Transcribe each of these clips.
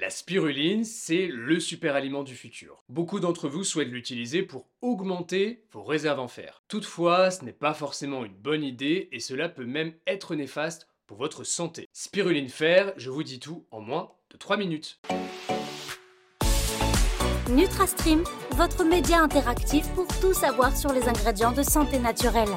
La spiruline, c'est le super aliment du futur. Beaucoup d'entre vous souhaitent l'utiliser pour augmenter vos réserves en fer. Toutefois, ce n'est pas forcément une bonne idée et cela peut même être néfaste pour votre santé. Spiruline fer, je vous dis tout en moins de 3 minutes. NutraStream, votre média interactif pour tout savoir sur les ingrédients de santé naturelle.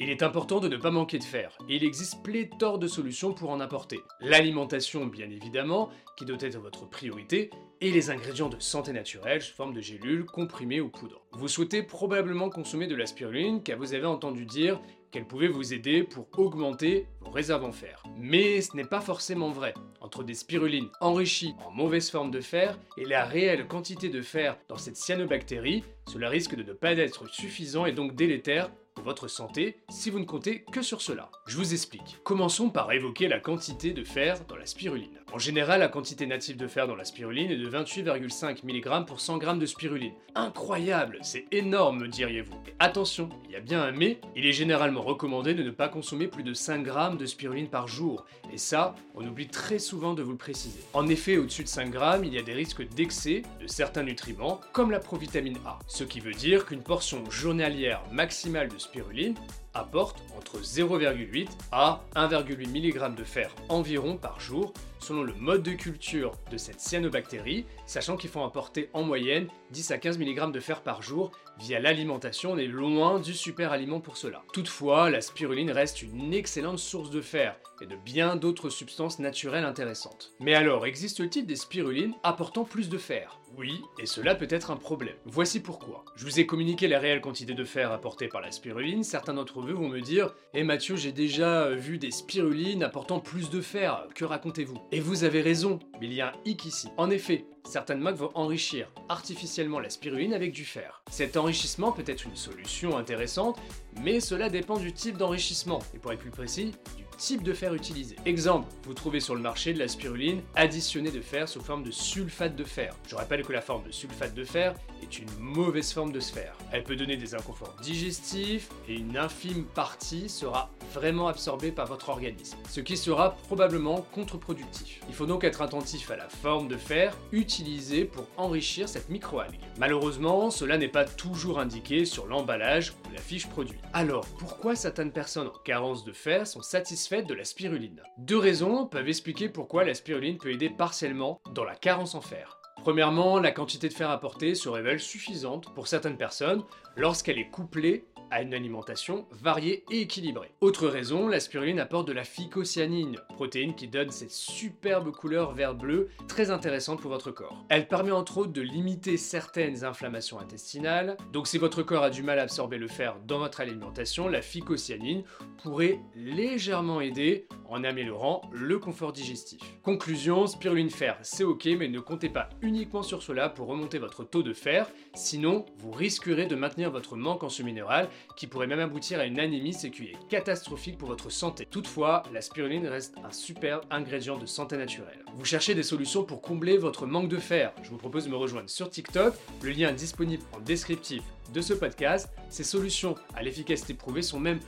Il est important de ne pas manquer de fer, et il existe pléthore de solutions pour en apporter. L'alimentation, bien évidemment, qui doit être votre priorité, et les ingrédients de santé naturelle sous forme de gélules, comprimées ou poudres. Vous souhaitez probablement consommer de la spiruline car vous avez entendu dire qu'elle pouvait vous aider pour augmenter vos réserves en fer. Mais ce n'est pas forcément vrai. Entre des spirulines enrichies en mauvaise forme de fer et la réelle quantité de fer dans cette cyanobactérie, cela risque de ne pas être suffisant et donc délétère votre santé si vous ne comptez que sur cela. Je vous explique. Commençons par évoquer la quantité de fer dans la spiruline. En général, la quantité native de fer dans la spiruline est de 28,5 mg pour 100 g de spiruline. Incroyable, c'est énorme me diriez-vous. Attention, il y a bien un mais, il est généralement recommandé de ne pas consommer plus de 5 g de spiruline par jour. Et ça, on oublie très souvent de vous le préciser. En effet, au-dessus de 5 g, il y a des risques d'excès de certains nutriments, comme la provitamine A. Ce qui veut dire qu'une portion journalière maximale de spiruline apporte entre 0,8 à 1,8 mg de fer environ par jour selon le mode de culture de cette cyanobactérie, sachant qu'il faut apporter en moyenne 10 à 15 mg de fer par jour via l'alimentation, on est loin du super aliment pour cela. Toutefois, la spiruline reste une excellente source de fer et de bien d'autres substances naturelles intéressantes. Mais alors, existe-t-il des spirulines apportant plus de fer? Oui, et cela peut être un problème. Voici pourquoi. Je vous ai communiqué la réelle quantité de fer apportée par la spiruline, certains d'entre vous vont me dire Eh Mathieu, j'ai déjà vu des spirulines apportant plus de fer, que racontez-vous? Et vous avez raison, mais il y a un hic ici. En effet, certaines marques vont enrichir artificiellement la spiruline avec du fer. Cet enrichissement peut être une solution intéressante, mais cela dépend du type d'enrichissement, et pour être plus précis, du type de fer utilisé. Exemple, vous trouvez sur le marché de la spiruline additionnée de fer sous forme de sulfate de fer. Je rappelle que la forme de sulfate de fer est une mauvaise forme de sphère. Elle peut donner des inconforts digestifs et une infime partie sera vraiment absorbée par votre organisme, ce qui sera probablement contre-productif. Il faut donc être attentif à la forme de fer utilisée pour enrichir cette microalgue. Malheureusement, cela n'est pas toujours indiqué sur l'emballage ou la fiche produit. Alors, pourquoi certaines personnes en carence de fer sont satisfaites de la spiruline Deux raisons peuvent expliquer pourquoi la spiruline peut aider partiellement dans la carence en fer. Premièrement, la quantité de fer apportée se révèle suffisante pour certaines personnes lorsqu'elle est couplée à une alimentation variée et équilibrée. Autre raison, la spiruline apporte de la phycocyanine, protéine qui donne cette superbe couleur vert-bleu très intéressante pour votre corps. Elle permet entre autres de limiter certaines inflammations intestinales, donc si votre corps a du mal à absorber le fer dans votre alimentation, la phycocyanine pourrait légèrement aider en améliorant le confort digestif. Conclusion, spiruline fer, c'est ok, mais ne comptez pas uniquement sur cela pour remonter votre taux de fer, sinon vous risquerez de maintenir votre manque en ce minéral qui pourrait même aboutir à une anémie, ce qui est catastrophique pour votre santé. Toutefois, la spiruline reste un super ingrédient de santé naturelle. Vous cherchez des solutions pour combler votre manque de fer Je vous propose de me rejoindre sur TikTok, le lien est disponible en descriptif de ce podcast. Ces solutions à l'efficacité prouvée sont même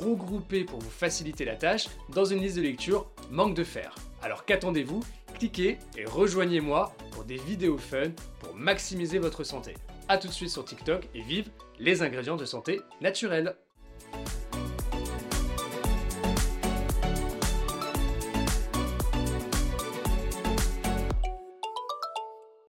regroupées pour vous faciliter la tâche dans une liste de lecture manque de fer. Alors qu'attendez-vous? Cliquez et rejoignez-moi pour des vidéos fun pour maximiser votre santé. A tout de suite sur TikTok et vive les ingrédients de santé naturels.